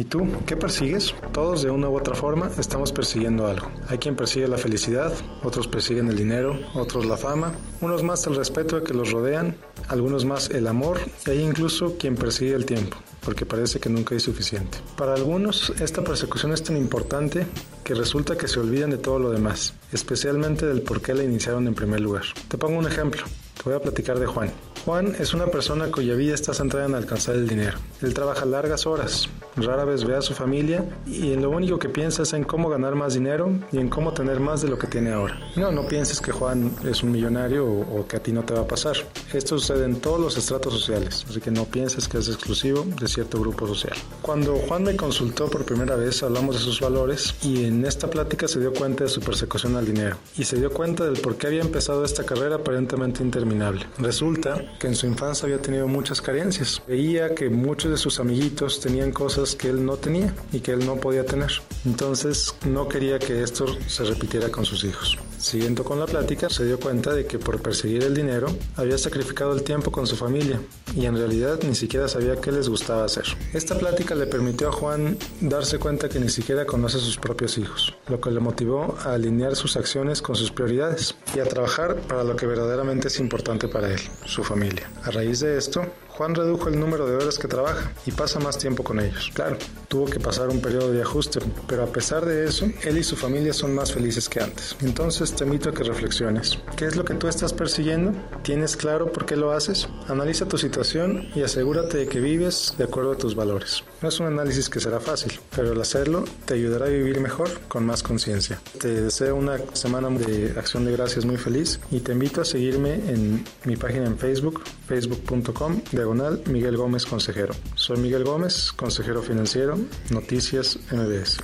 ¿Y tú? ¿Qué persigues? Todos de una u otra forma estamos persiguiendo algo. Hay quien persigue la felicidad, otros persiguen el dinero, otros la fama, unos más el respeto que los rodean, algunos más el amor y hay incluso quien persigue el tiempo porque parece que nunca hay suficiente. Para algunos, esta persecución es tan importante que resulta que se olvidan de todo lo demás, especialmente del por qué la iniciaron en primer lugar. Te pongo un ejemplo. Te voy a platicar de Juan. Juan es una persona cuya vida está centrada en alcanzar el dinero. Él trabaja largas horas, rara vez ve a su familia y en lo único que piensa es en cómo ganar más dinero y en cómo tener más de lo que tiene ahora. No, no pienses que Juan es un millonario o, o que a ti no te va a pasar. Esto sucede en todos los estratos sociales, así que no pienses que es exclusivo de cierto grupo social. Cuando Juan me consultó por primera vez hablamos de sus valores y en esta plática se dio cuenta de su persecución al dinero y se dio cuenta del por qué había empezado esta carrera aparentemente interminable. Resulta que en su infancia había tenido muchas carencias. Veía que muchos de sus amiguitos tenían cosas que él no tenía y que él no podía tener. Entonces no quería que esto se repitiera con sus hijos. Siguiendo con la plática, se dio cuenta de que por perseguir el dinero había sacrificado el tiempo con su familia y en realidad ni siquiera sabía qué les gustaba hacer. Esta plática le permitió a Juan darse cuenta que ni siquiera conoce a sus propios hijos, lo que le motivó a alinear sus acciones con sus prioridades y a trabajar para lo que verdaderamente es importante para él, su familia. A raíz de esto, Juan redujo el número de horas que trabaja y pasa más tiempo con ellos. Claro, tuvo que pasar un periodo de ajuste, pero a pesar de eso, él y su familia son más felices que antes. Entonces te invito a que reflexiones. ¿Qué es lo que tú estás persiguiendo? ¿Tienes claro por qué lo haces? Analiza tu situación y asegúrate de que vives de acuerdo a tus valores. No es un análisis que será fácil, pero al hacerlo te ayudará a vivir mejor con más conciencia. Te deseo una semana de acción de gracias muy feliz y te invito a seguirme en mi página en Facebook, facebook.com Miguel Gómez Consejero. Soy Miguel Gómez, consejero financiero, Noticias MBS.